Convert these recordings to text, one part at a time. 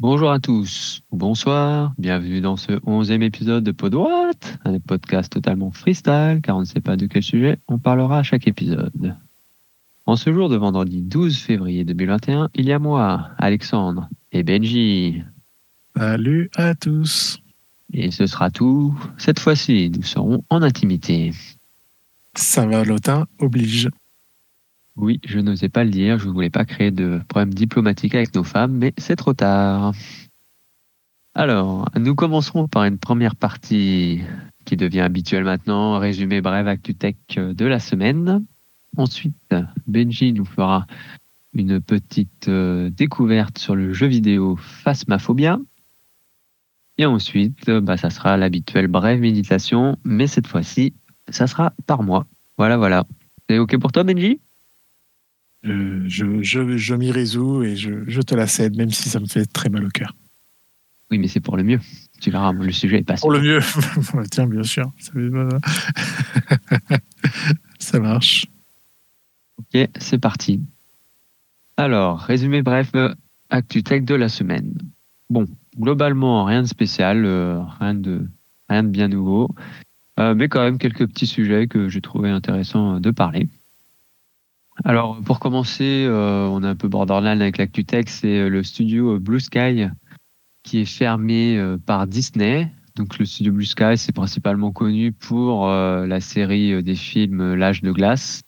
Bonjour à tous, bonsoir, bienvenue dans ce onzième épisode de Podroite, un podcast totalement freestyle car on ne sait pas de quel sujet on parlera à chaque épisode. En ce jour de vendredi 12 février 2021, il y a moi, Alexandre et Benji. Salut à tous. Et ce sera tout. Cette fois-ci, nous serons en intimité. Saint-Valentin oblige. Oui, je n'osais pas le dire, je ne voulais pas créer de problèmes diplomatiques avec nos femmes, mais c'est trop tard. Alors, nous commencerons par une première partie qui devient habituelle maintenant, résumé bref ActuTech de la semaine. Ensuite, Benji nous fera une petite euh, découverte sur le jeu vidéo Phasmaphobia. Et ensuite, bah, ça sera l'habituelle brève méditation, mais cette fois-ci, ça sera par mois. Voilà, voilà. C'est OK pour toi, Benji? Euh, je, je, je m'y résous et je, te la cède, même si ça me fait très mal au cœur. Oui, mais c'est pour le mieux. Tu verras, le sujet est pas Pour le mieux. Tiens, bien sûr. Ça marche. Ok, c'est parti. Alors, résumé bref, actu tech de la semaine. Bon, globalement, rien de spécial, euh, rien, de, rien de bien nouveau, euh, mais quand même quelques petits sujets que j'ai trouvé intéressant de parler. Alors, pour commencer, euh, on est un peu borderline avec l'ActuTech, c'est le studio Blue Sky qui est fermé par Disney. Donc, le studio Blue Sky, c'est principalement connu pour la série des films L'âge de glace,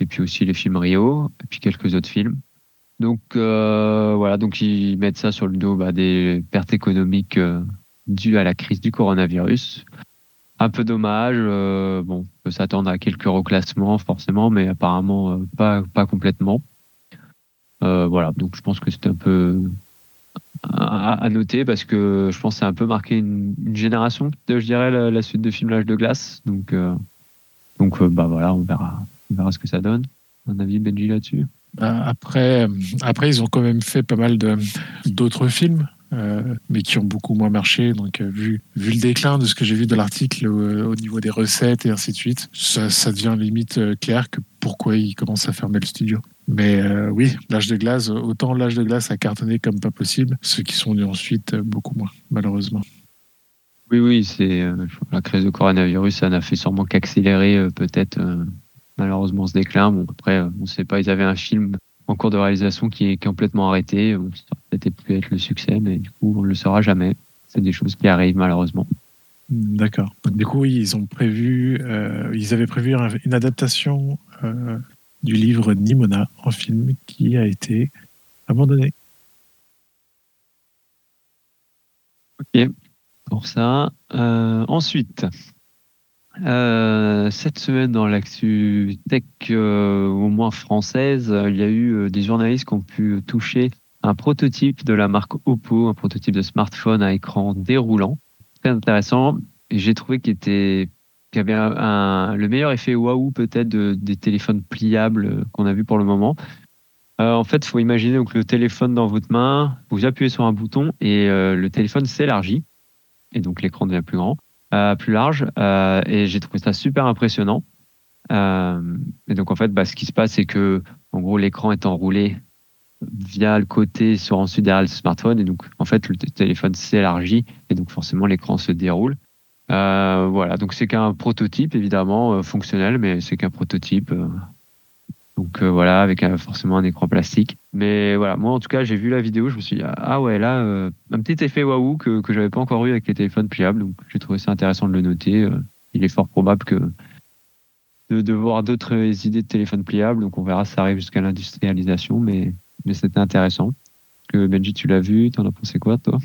et puis aussi les films Rio, et puis quelques autres films. Donc euh, voilà, donc ils mettent ça sur le dos bah, des pertes économiques euh, dues à la crise du coronavirus. Un peu dommage, euh, bon, on peut s'attendre à quelques reclassements forcément, mais apparemment euh, pas pas complètement. Euh, voilà, donc je pense que c'était un peu à, à, noter parce que je pense que c'est un peu marqué une, une génération, je dirais, la, suite de films L'âge de glace. Donc donc bah voilà, on verra on verra ce que ça donne. Un avis Benji là-dessus? Après, après, ils ont quand même fait pas mal d'autres films, euh, mais qui ont beaucoup moins marché. Donc, euh, vu, vu le déclin de ce que j'ai vu de l'article au, au, niveau des recettes et ainsi de suite, ça, devient limite euh, clair que pourquoi ils commencent à fermer le studio. Mais euh, oui, l'âge de glace, autant l'âge de glace a cartonné comme pas possible, ceux qui sont venus ensuite, beaucoup moins, malheureusement. Oui, oui, c'est la crise de coronavirus, ça n'a fait sûrement qu'accélérer peut-être malheureusement ce déclin. Après, on ne sait pas, ils avaient un film en cours de réalisation qui est complètement arrêté. Bon, ça aurait peut-être pu être le succès, mais du coup, on ne le saura jamais. C'est des choses qui arrivent malheureusement. D'accord. Du coup, oui, ils ont prévu, euh, ils avaient prévu une adaptation euh, du livre Nimona en film qui a été abandonné. Ok, pour ça. Euh, ensuite, euh, cette semaine, dans l'actu tech, euh, au moins française, il y a eu euh, des journalistes qui ont pu toucher un prototype de la marque Oppo, un prototype de smartphone à écran déroulant. Très intéressant. J'ai trouvé qu'il était avait le meilleur effet waouh peut-être de, des téléphones pliables qu'on a vu pour le moment. Euh, en fait, il faut imaginer donc le téléphone dans votre main, vous appuyez sur un bouton et euh, le téléphone s'élargit et donc l'écran devient plus grand euh, plus large euh, et j'ai trouvé ça super impressionnant. Euh, et donc en fait, bah, ce qui se passe, c'est que en gros l'écran est enroulé via le côté sur ensuite derrière le smartphone et donc en fait le téléphone s'élargit et donc forcément l'écran se déroule. Euh, voilà, donc c'est qu'un prototype évidemment euh, fonctionnel, mais c'est qu'un prototype. Euh, donc euh, voilà, avec forcément un écran plastique. Mais voilà, moi en tout cas, j'ai vu la vidéo, je me suis dit ah ouais là, euh, un petit effet waouh que que j'avais pas encore eu avec les téléphones pliables. Donc j'ai trouvé ça intéressant de le noter. Euh, il est fort probable que de, de voir d'autres idées de téléphones pliables. Donc on verra si ça arrive jusqu'à l'industrialisation, mais mais c'était intéressant. Que Benji, tu l'as vu, t'en as pensé quoi toi?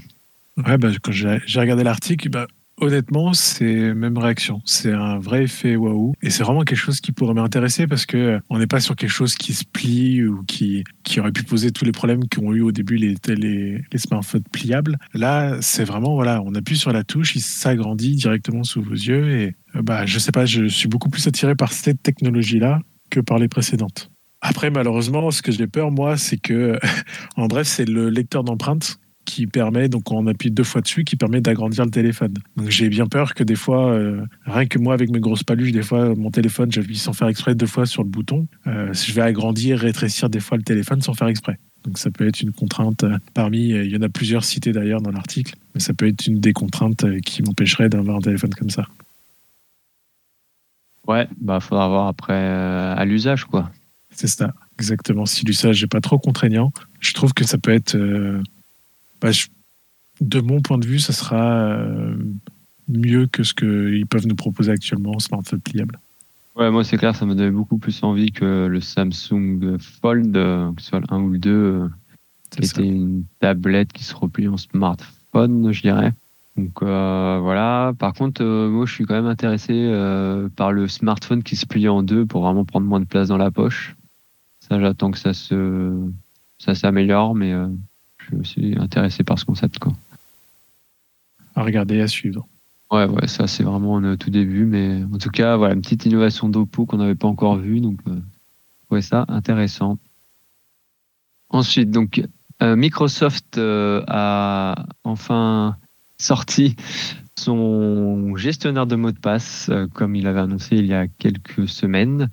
Ouais, bah, quand j'ai regardé l'article, bah, Honnêtement, c'est même réaction. C'est un vrai effet waouh. Et c'est vraiment quelque chose qui pourrait m'intéresser parce que on n'est pas sur quelque chose qui se plie ou qui, qui aurait pu poser tous les problèmes qu'ont eu au début les, les, smartphones pliables. Là, c'est vraiment, voilà, on appuie sur la touche, il s'agrandit directement sous vos yeux. Et bah, je sais pas, je suis beaucoup plus attiré par cette technologie-là que par les précédentes. Après, malheureusement, ce que j'ai peur, moi, c'est que, en bref, c'est le lecteur d'empreintes qui permet, donc on appuie deux fois dessus, qui permet d'agrandir le téléphone. Donc j'ai bien peur que des fois, euh, rien que moi avec mes grosses paluches, des fois mon téléphone, j'appuie sans faire exprès deux fois sur le bouton. Euh, je vais agrandir, rétrécir des fois le téléphone sans faire exprès. Donc ça peut être une contrainte parmi, il y en a plusieurs citées d'ailleurs dans l'article, mais ça peut être une des contraintes qui m'empêcherait d'avoir un téléphone comme ça. Ouais, bah faudra voir après à l'usage quoi. C'est ça, exactement. Si l'usage n'est pas trop contraignant, je trouve que ça peut être, bah, de mon point de vue, ça sera mieux que ce qu'ils peuvent nous proposer actuellement en smartphone pliable. Ouais, moi c'est clair, ça me donnait beaucoup plus envie que le Samsung Fold, euh, que ce soit le 1 ou le 2, euh, qui était une tablette qui se replie en smartphone, je dirais. Donc euh, voilà. Par contre, moi je suis quand même intéressé par le smartphone qui se plie en deux pour vraiment prendre moins de place dans la poche. Ça, j'attends que ça se, ça s'améliore, mais je suis aussi intéressé par ce concept. Quoi. À regarder, à suivre. Ouais, ouais, ça c'est vraiment un tout début, mais en tout cas, voilà, une petite innovation d'Oppo qu'on n'avait pas encore vue, donc euh, ouais, ça intéressant. Ensuite, donc euh, Microsoft euh, a enfin sorti son gestionnaire de mots de passe, comme il avait annoncé il y a quelques semaines,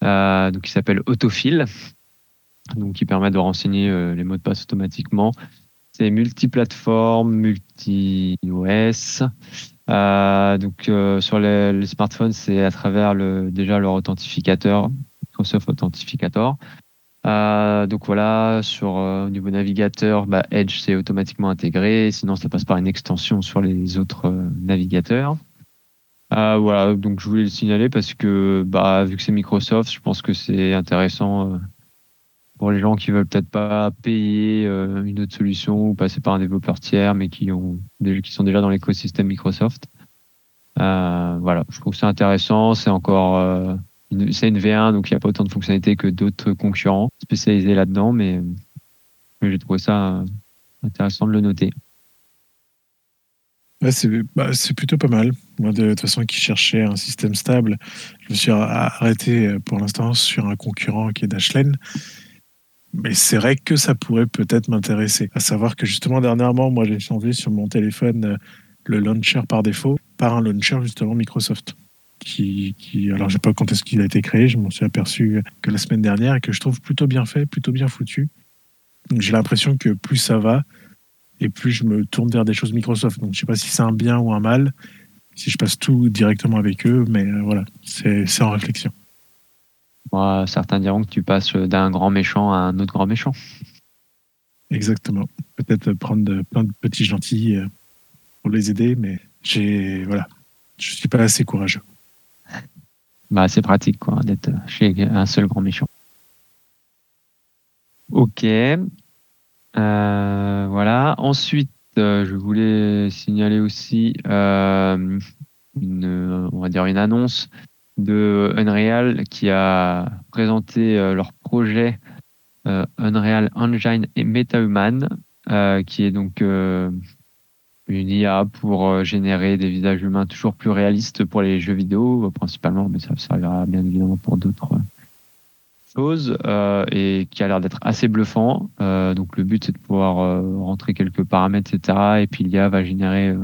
donc il s'appelle Autofill, donc qui permet de renseigner les mots de passe automatiquement. C'est multiplateforme, multi-OS. Euh, donc euh, sur les, smartphones, c'est à travers le, déjà leur authentificateur, Microsoft Authentificator. Euh, donc voilà, sur au niveau navigateur, bah, Edge c'est automatiquement intégré. Sinon, ça passe par une extension sur les autres navigateurs. voilà, donc je voulais le signaler parce que bah, vu que c'est Microsoft, je pense que c'est intéressant pour les gens qui veulent peut-être pas payer euh, une autre solution ou passer par un développeur tiers, mais qui ont qui sont déjà dans l'écosystème Microsoft. Euh, voilà, je trouve ça intéressant. C'est encore euh, c'est une V1, donc il n'y a pas autant de fonctionnalités que d'autres concurrents spécialisés là-dedans, mais, j'ai trouvé ça intéressant de le noter. Bah, c'est plutôt pas mal. Moi, de, toute façon, qui cherchait un système stable, je me suis arrêté pour l'instant sur un concurrent qui est Dashlane mais c'est vrai que ça pourrait peut-être m'intéresser. À savoir que justement, dernièrement, moi, j'ai changé sur mon téléphone euh, le launcher par défaut par un launcher justement Microsoft. Qui, qui alors, je sais pas quand est-ce qu'il a été créé, je m'en suis aperçu que la semaine dernière et que je trouve plutôt bien fait, plutôt bien foutu. Donc, j'ai l'impression que plus ça va et plus je me tourne vers des choses Microsoft. Donc, je sais pas si c'est un bien ou un mal, si je passe tout directement avec eux, mais euh, voilà, c'est en réflexion certains diront que tu passes d'un grand méchant à un autre grand méchant. Exactement. Peut-être prendre plein de petits gentils euh, pour les aider, mais j'ai voilà, je suis pas assez courageux. Bah, c'est pratique quoi d'être chez un seul grand méchant. Ok. Euh, voilà. Ensuite, euh, je voulais signaler aussi une, on va dire une annonce de Unreal qui a présenté euh, leur projet euh, Unreal Engine et MetaHuman, euh, qui est donc une IA pour générer des visages humains toujours plus réalistes pour les jeux vidéo, principalement, mais ça servira bien évidemment pour d'autres choses, et qui a l'air d'être assez bluffant. donc le but, c'est de pouvoir rentrer quelques paramètres, etc. Et puis l'IA va générer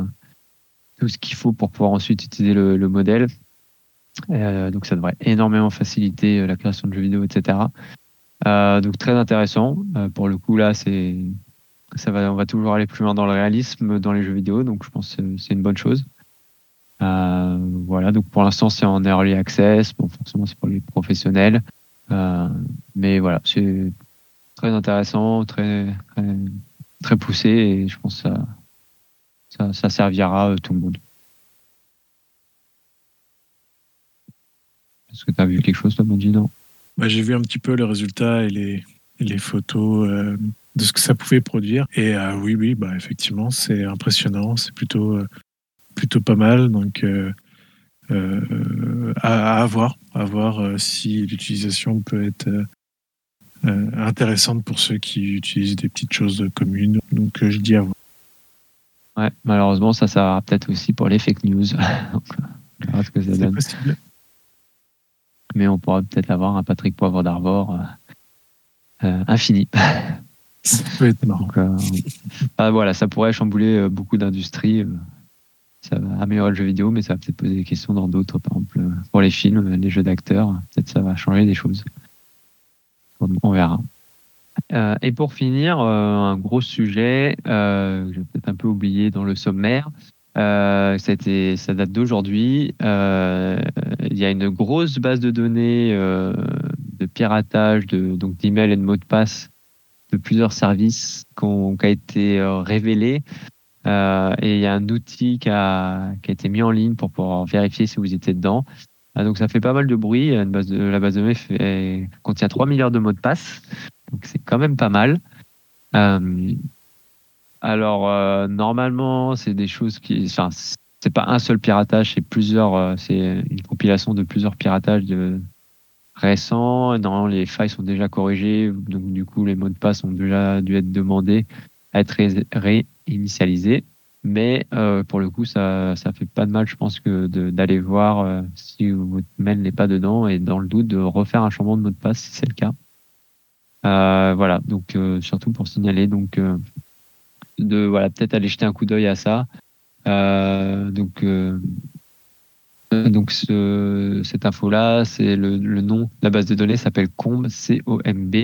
tout ce qu'il faut pour pouvoir ensuite utiliser le modèle. Euh, donc ça devrait énormément faciliter euh, la création de jeux vidéo, etc. Euh, donc très intéressant. pour le coup là, c'est ça va, on va toujours aller plus loin dans le réalisme dans les jeux vidéo, donc je pense que c'est une bonne chose. voilà, donc pour l'instant c'est en early access, bon forcément c'est pour les professionnels, mais voilà, c'est très intéressant, très, très, poussé et je pense que ça, ça servira tout le monde. Est-ce que tu as vu quelque chose, toi, Bonji Non? Bah, J'ai vu un petit peu le résultat et les, les photos euh, de ce que ça pouvait produire. Et euh, oui, oui, bah, effectivement, c'est impressionnant. C'est plutôt, euh, plutôt pas mal. Donc, à, à, voir, à voir si l'utilisation peut être intéressante pour ceux qui utilisent des petites choses communes. Donc, je dis à voir. Ouais, malheureusement, ça sert peut-être aussi pour les fake news. ce que ça donne. Possible mais on pourra peut-être avoir un Patrick Poivre d'Arvor euh, euh, infini. Ça peut être marrant. Euh, ah, voilà, ça pourrait chambouler beaucoup d'industries. ça va améliorer le jeu vidéo, mais ça va peut-être poser des questions dans d'autres, par exemple pour les films, les jeux d'acteurs. Peut-être ça va changer des choses. On verra. et pour finir, un gros sujet, j'ai peut-être un peu oublié dans le sommaire, euh, ça, ça date d'aujourd'hui. Euh, il y a une grosse base de données euh, de piratage, de, donc d'emails et de mots de passe de plusieurs services qui, qui a été euh, révélée. Euh, et il y a un outil qui a, qui a, été mis en ligne pour pouvoir vérifier si vous étiez dedans. Ah, donc ça fait pas mal de bruit. La base de données contient 3 milliards de mots de passe. Donc c'est quand même pas mal. Alors, euh, normalement, c'est des choses qui. Enfin, c'est pas un seul piratage, c'est plusieurs. Euh, c'est une compilation de plusieurs piratages de récents. Normalement, les failles sont déjà corrigées. Donc, du coup, les mots de passe ont déjà dû être demandés à être réinitialisés. Mais euh, pour le coup, ça, ça fait pas de mal, je pense, que d'aller voir si votre mail n'est pas dedans et dans le doute de refaire un changement de mot de passe si c'est le cas. voilà, donc surtout pour signaler donc de voilà peut-être aller jeter un coup d'œil à ça. Euh, donc euh, donc ce, cette info là, c'est le, le, nom, la base de données s'appelle Comb, C-O-M-B.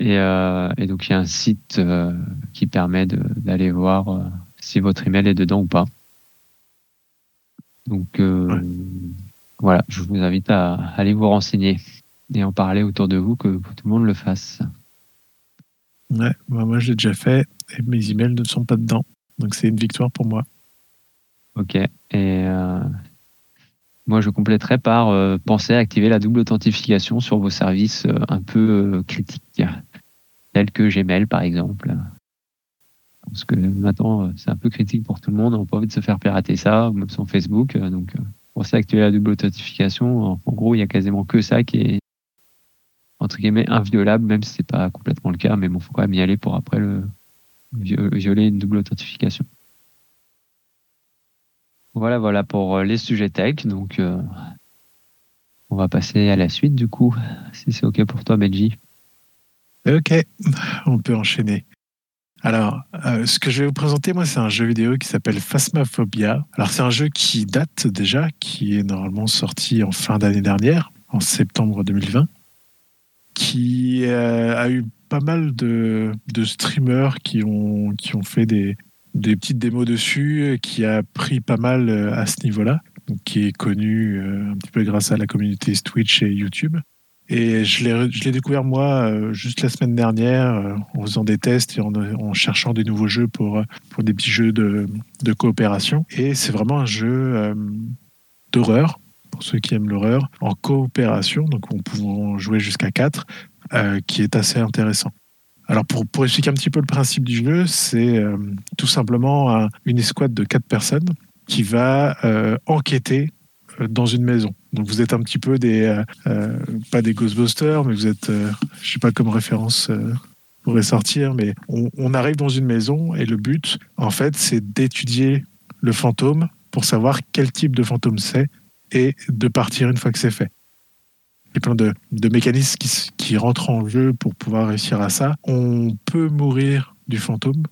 Et, euh, et, donc il y a un site qui permet d'aller voir si votre email est dedans ou pas. Donc voilà, je vous invite à aller vous renseigner et en parler autour de vous, que tout le monde le fasse. Ouais, bah, moi je l'ai déjà fait et mes emails ne sont pas dedans. Donc c'est une victoire pour moi. Ok. Et euh, moi je compléterai par euh, penser à activer la double authentification sur vos services euh, un peu critiques, tels que Gmail par exemple. Parce que maintenant c'est un peu critique pour tout le monde, on n'a pas envie de se faire pirater ça, même sur Facebook. donc penser à activer la double authentification, en, en gros il y a quasiment que ça qui est entre guillemets inviolable, même si c'est pas complètement le cas, mais bon, faut quand même y aller pour après le violer une double authentification. Voilà, voilà pour euh, les sujets tech. Donc, euh, on va passer à la suite du coup, si c'est ok pour toi, Benji. Ok, on peut enchaîner. Alors, euh, ce que je vais vous présenter, moi, c'est un jeu vidéo qui s'appelle Phasmophobia. Alors, c'est un jeu qui date déjà, qui est normalement sorti en fin d'année dernière, en septembre 2020 qui euh, a eu pas mal de, streamers qui ont, qui ont fait des, petites démos dessus, qui a pris pas mal euh, à ce niveau-là, qui est connu euh, un petit peu grâce à la communauté Twitch et YouTube. Et je l'ai découvert moi juste la semaine dernière en faisant des tests et en, cherchant des nouveaux jeux pour, pour des petits jeux de coopération. Et c'est vraiment un jeu d'horreur pour ceux qui aiment l'horreur, en coopération, donc on peut jouer jusqu'à 4, euh, qui est assez intéressant. Alors pour, expliquer un petit peu le principe du jeu, c'est euh, tout simplement une escouade de 4 personnes qui va euh, enquêter dans une maison. Donc vous êtes un petit peu des, pas des Ghostbusters, mais vous êtes, je sais pas comme référence pourrait sortir, mais on arrive dans une maison et le but, en fait, c'est d'étudier le fantôme pour savoir quel type de fantôme c'est et de partir une fois que c'est fait. Il y a plein de, mécanismes qui, qui, rentrent en jeu pour pouvoir réussir à ça. On peut mourir du fantôme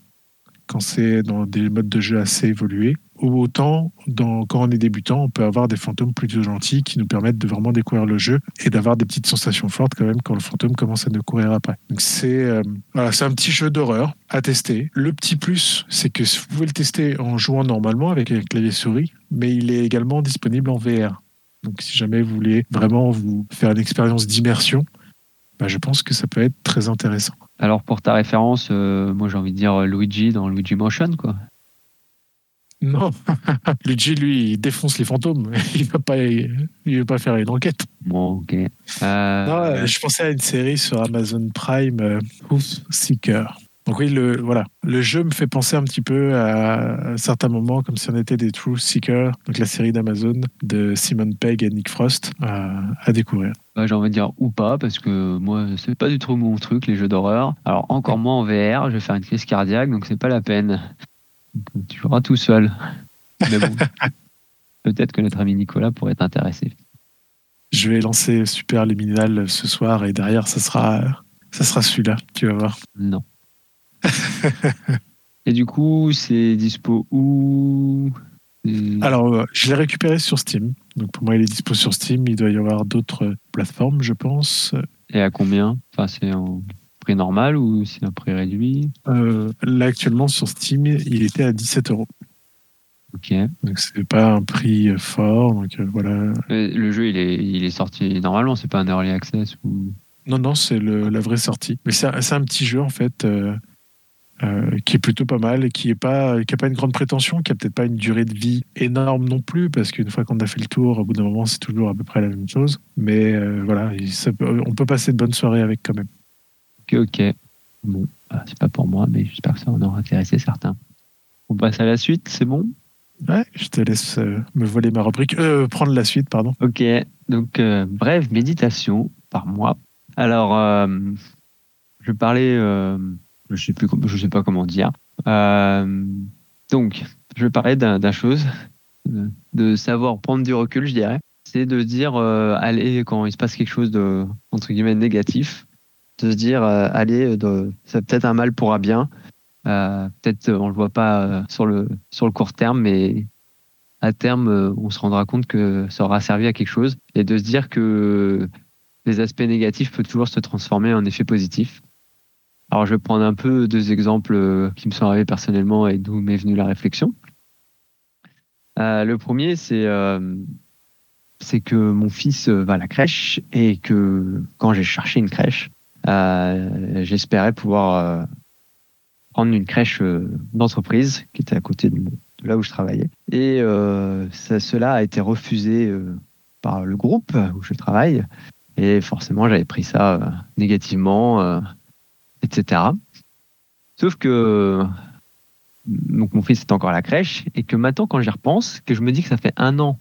quand c'est dans des modes de jeu assez évolués. Ou autant, quand on est débutant, on peut avoir des fantômes plutôt gentils qui nous permettent de vraiment découvrir le jeu et d'avoir des petites sensations fortes quand même quand le fantôme commence à nous courir après. Donc c'est euh, c'est un petit jeu d'horreur à tester. Le petit plus, c'est que vous pouvez le tester en jouant normalement avec un clavier souris, mais il est également disponible en VR. Donc si jamais vous voulez vraiment vous faire une expérience d'immersion, bah, je pense que ça peut être très intéressant. Alors pour ta référence, euh, moi j'ai envie de dire Luigi dans Luigi Motion, quoi. Non, Luigi, lui, il défonce les fantômes. Il ne va, pas, il veut pas faire une enquête. Bon, ok. Euh, je pensais à une série sur Amazon Prime, euh, Seeker. Donc oui, le, voilà. le jeu me fait penser un petit peu à, certains moments comme si on était des Truth Seekers, donc la série d'Amazon de Simon Pegg et Nick Frost à, découvrir. Bah, J'ai envie de dire ou pas, parce que moi, c'est pas du tout mon truc, les jeux d'horreur. Alors encore moins en VR, je vais faire une crise cardiaque, donc c'est pas la peine. tu joueras tout seul. Mais bon, peut-être que notre ami Nicolas pourrait t'intéresser. Je vais lancer Super Liminal ce soir et derrière, ça sera, ça sera celui-là, tu vas voir. Non. Et du coup, c'est dispo où? Alors, euh, je l'ai récupéré sur Steam. Donc pour moi, il est dispo sur Steam. Il doit y avoir d'autres plateformes, je pense. Et à combien? Enfin, c'est en... prix normal ou c'est un prix réduit? Euh, là, actuellement, sur Steam, il était à 17 euros. Ok. Donc, c'est pas un prix fort. Donc, euh, voilà. Euh, Le jeu, il est, il est sorti normalement, c'est pas un early access ou. Non, non, c'est la vraie sortie. Mais c'est un, un petit jeu, en fait, euh, euh, qui est plutôt pas mal et qui n'a pas, qui a pas une grande prétention, qui a peut-être pas une durée de vie énorme non plus, parce qu'une fois qu'on a fait le tour, au bout d'un moment, c'est toujours à peu près la même chose. Mais euh, voilà, ça on peut passer de bonnes soirées avec quand même. Ok, ok. Bon, bah, c'est pas pour moi, mais j'espère que ça en aura intéressé certains. On passe à la suite, c'est bon? Ouais, je te laisse euh, me voler ma rubrique. Prendre la suite, pardon. Ok, donc brève méditation par mois. Alors, je parlais, je sais plus, je sais pas comment dire. Euh, donc, je parlais d'un d'un chose, de savoir prendre du recul, je dirais. C'est de dire, euh, allez, quand il se passe quelque chose de entre guillemets négatif, de se dire, euh, allez, c'est peut-être un mal pour un bien. Peut-être on le voit pas sur le sur le court terme, mais à terme, on se rendra compte que ça aura servi à quelque chose et de se dire que les aspects négatifs peuvent toujours se transformer en effets positifs. Alors, je vais prendre un peu deux exemples euh, qui me sont arrivés personnellement et d'où m'est venue la réflexion. Euh, le premier, c'est euh, c'est que mon fils va à la crèche et que quand j'ai cherché une crèche, j'espérais pouvoir prendre une crèche d'entreprise qui était à côté de, là où je travaillais. Et cela a été refusé par le groupe où je travaille. Et forcément, j'avais pris ça négativement, etc. Sauf que donc mon fils est encore à la crèche et que maintenant, quand j'y repense, que je me dis que ça fait un an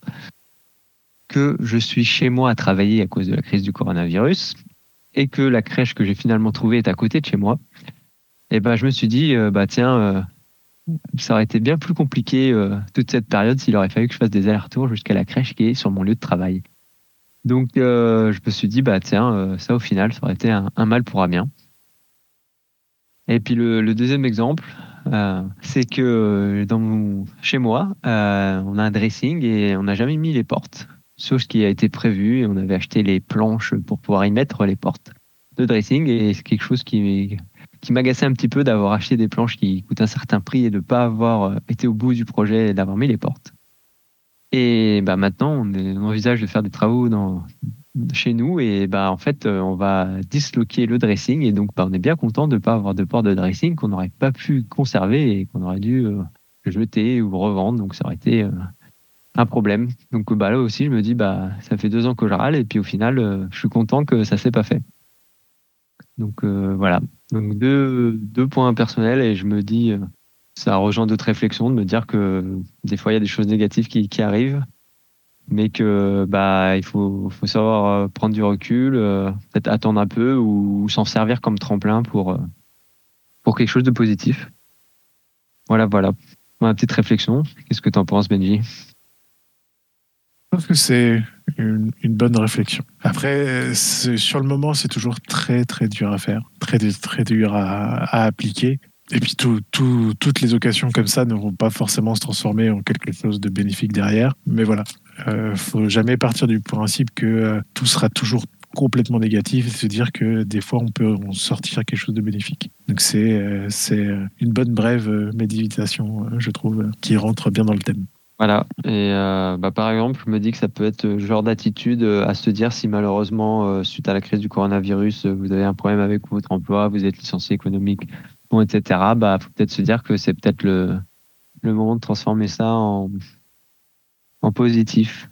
que je suis chez moi à travailler à cause de la crise du coronavirus et que la crèche que j'ai finalement trouvée est à côté de chez moi, et ben je me suis dit, euh, bah tiens, euh, ça aurait été bien plus compliqué euh, toute cette période s'il aurait fallu que je fasse des allers-retours jusqu'à la crèche qui est sur mon lieu de travail. Donc je me suis dit, bah tiens, ça au final, ça aurait été un, un mal pour un bien. Et puis le, deuxième exemple, euh, c'est que chez moi, euh, on a un dressing et on n'a jamais mis les portes, sauf ce qui a été prévu et on avait acheté les planches pour pouvoir y mettre les portes de dressing et c'est quelque chose qui, m'agaçait un petit peu d'avoir acheté des planches qui coûtent un certain prix et de ne pas avoir euh, été au bout du projet et d'avoir mis les portes. Et bah maintenant, on envisage de faire des travaux dans, chez nous et bah en fait, euh, on va disloquer le dressing et donc bah, on est bien content de ne pas avoir de porte de dressing qu'on n'aurait pas pu conserver et qu'on aurait dû euh, jeter ou revendre. Donc ça aurait été euh, un problème. Donc bah là aussi, je me dis bah ça fait deux ans que je râle et puis au final, je suis content que ça s'est pas fait. Donc voilà. Donc deux, deux points personnels et je me dis, ça rejoint d'autres réflexions de me dire que des fois il y a des choses négatives qui arrivent, mais que bah il faut, faut savoir euh, prendre du recul, euh, peut-être attendre un peu ou, s'en servir comme tremplin pour euh, pour quelque chose de positif. Voilà, voilà. Ma petite réflexion. Qu'est-ce que tu en penses, Benji? Je trouve que c'est une, bonne réflexion. Après, sur le moment, c'est toujours très très dur à faire, très très dur à, appliquer. Et puis tout- tout- toutes les occasions comme ça ne vont pas forcément se transformer en quelque chose de bénéfique derrière. Mais voilà, euh, faut jamais partir du principe que euh, tout sera toujours complètement négatif et se dire que des fois on peut en sortir quelque chose de bénéfique. Donc c'est euh, c'est une bonne brève méditation, je trouve, qui rentre bien dans le thème. Voilà. Et bah, par exemple, je me dis que ça peut être le genre d'attitude à se dire si malheureusement, suite à la crise du coronavirus, vous avez un problème avec votre emploi, vous êtes licencié économique, bon, etc. Bah, faut peut-être se dire que c'est peut-être le, le moment de transformer ça en, en positif.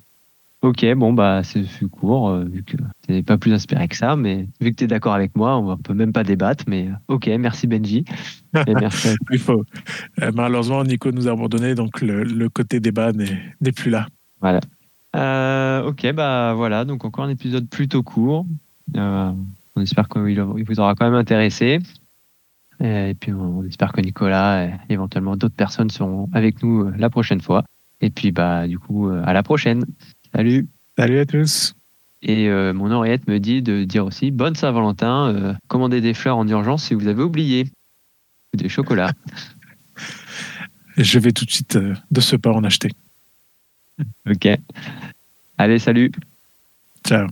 Ok, bon, bah, c'est fut court, euh, vu que tu pas plus inspiré que ça, mais vu que tu es d'accord avec moi, on peut même pas débattre, mais euh, ok, merci Benji. Et merci Il faut. Euh, malheureusement, Nico nous a abandonnés, donc le, le côté débat n'est n'est plus là. Euh, ok, bah voilà, donc encore un épisode plutôt court. On espère qu'il il vous aura quand même intéressé. Et puis on espère que Nicolas et éventuellement d'autres personnes seront avec nous la prochaine fois. Et puis bah du coup euh, à la prochaine. Salut. Salut à tous. Et euh, mon oreillette me dit de dire aussi bonne Saint-Valentin. euh, commandez des fleurs en urgence si vous avez oublié. Ou des chocolats. Je vais tout de suite euh, de ce pas en acheter. ok. Allez, salut. Ciao.